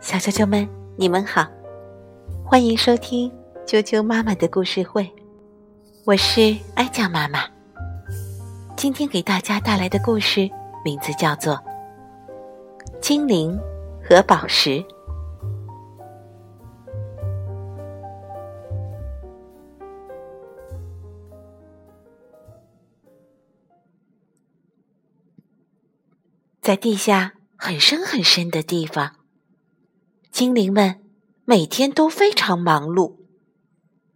小啾啾们，你们好，欢迎收听啾啾妈妈的故事会，我是哀酱妈妈。今天给大家带来的故事名字叫做《精灵和宝石》。在地下很深很深的地方，精灵们每天都非常忙碌，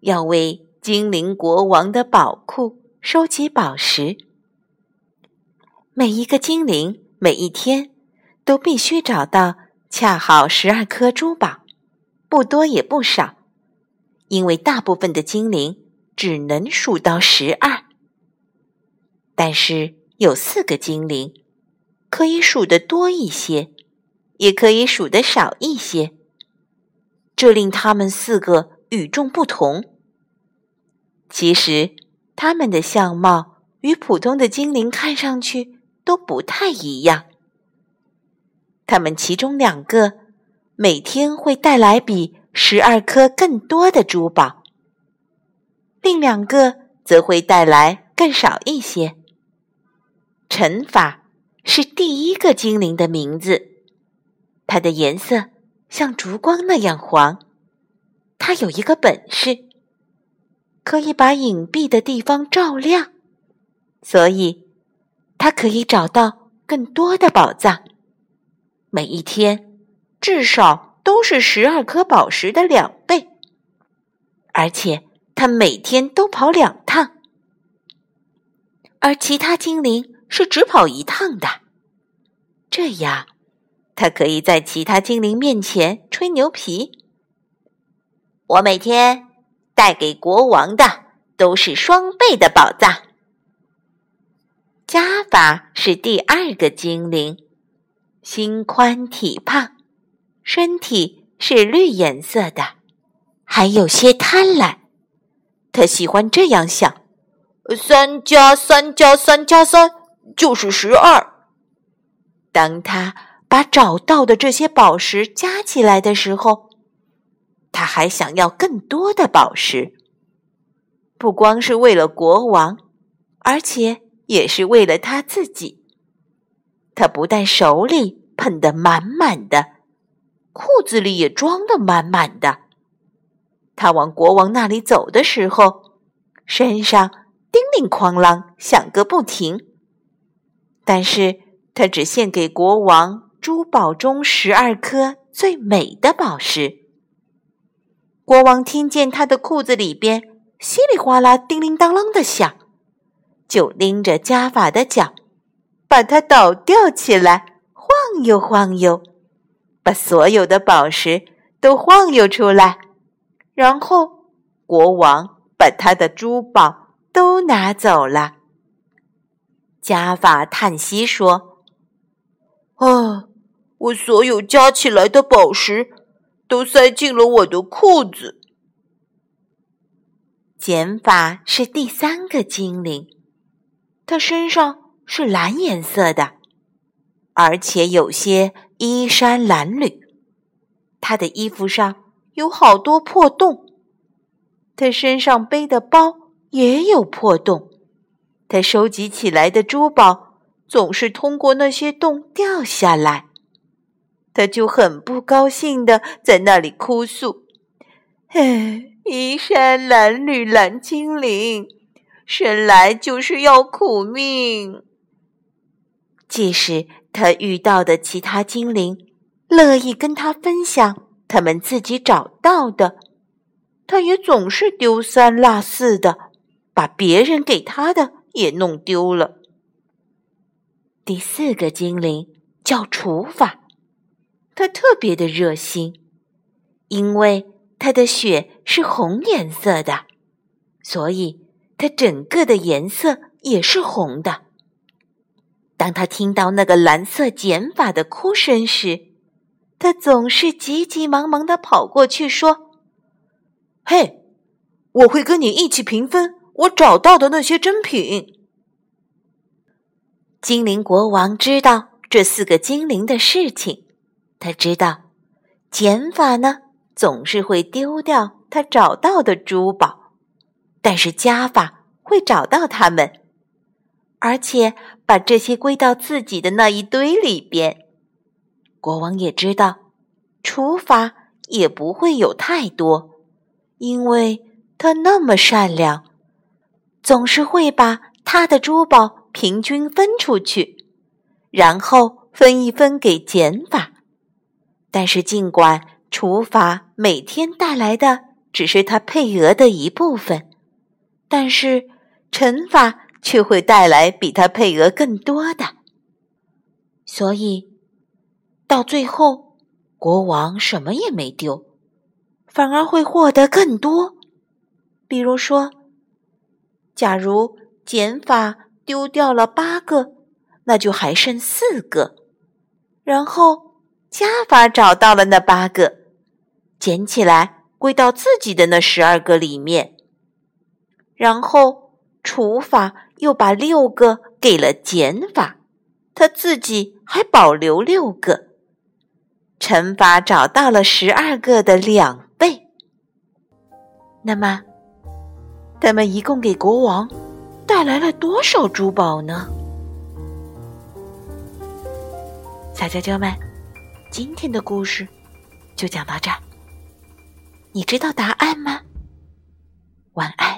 要为精灵国王的宝库收集宝石。每一个精灵每一天都必须找到恰好十二颗珠宝，不多也不少，因为大部分的精灵只能数到十二。但是有四个精灵。可以数得多一些，也可以数得少一些，这令他们四个与众不同。其实，他们的相貌与普通的精灵看上去都不太一样。他们其中两个每天会带来比十二颗更多的珠宝，另两个则会带来更少一些。乘法。是第一个精灵的名字，它的颜色像烛光那样黄。它有一个本事，可以把隐蔽的地方照亮，所以它可以找到更多的宝藏。每一天至少都是十二颗宝石的两倍，而且它每天都跑两趟，而其他精灵。是只跑一趟的，这样他可以在其他精灵面前吹牛皮。我每天带给国王的都是双倍的宝藏。加法是第二个精灵，心宽体胖，身体是绿颜色的，还有些贪婪。他喜欢这样想：三加三加三加三。就是十二。当他把找到的这些宝石加起来的时候，他还想要更多的宝石，不光是为了国王，而且也是为了他自己。他不但手里捧得满满的，裤子里也装得满满的。他往国王那里走的时候，身上叮铃哐啷响个不停。但是他只献给国王珠宝中十二颗最美的宝石。国王听见他的裤子里边稀里哗啦、叮铃当啷的响，就拎着加法的脚，把它倒吊起来，晃悠晃悠，把所有的宝石都晃悠出来。然后国王把他的珠宝都拿走了。加法叹息说：“啊，我所有加起来的宝石都塞进了我的裤子。”减法是第三个精灵，他身上是蓝颜色的，而且有些衣衫褴褛。他的衣服上有好多破洞，他身上背的包也有破洞。他收集起来的珠宝总是通过那些洞掉下来，他就很不高兴的在那里哭诉：“唉，衣衫褴褛蓝精灵，生来就是要苦命。”即使他遇到的其他精灵乐意跟他分享他们自己找到的，他也总是丢三落四的把别人给他的。也弄丢了。第四个精灵叫除法，他特别的热心，因为他的血是红颜色的，所以他整个的颜色也是红的。当他听到那个蓝色减法的哭声时，他总是急急忙忙的跑过去说：“嘿，我会跟你一起平分。”我找到的那些珍品。精灵国王知道这四个精灵的事情，他知道减法呢总是会丢掉他找到的珠宝，但是加法会找到它们，而且把这些归到自己的那一堆里边。国王也知道除法也不会有太多，因为他那么善良，总是会把他的珠宝平均分出去。然后分一分给减法，但是尽管除法每天带来的只是他配额的一部分，但是乘法却会带来比他配额更多的。所以到最后，国王什么也没丢，反而会获得更多。比如说，假如减法丢掉了八个。那就还剩四个，然后加法找到了那八个，捡起来归到自己的那十二个里面，然后除法又把六个给了减法，他自己还保留六个，乘法找到了十二个的两倍，那么他们一共给国王带来了多少珠宝呢？小啾啾们，今天的故事就讲到这儿。你知道答案吗？晚安。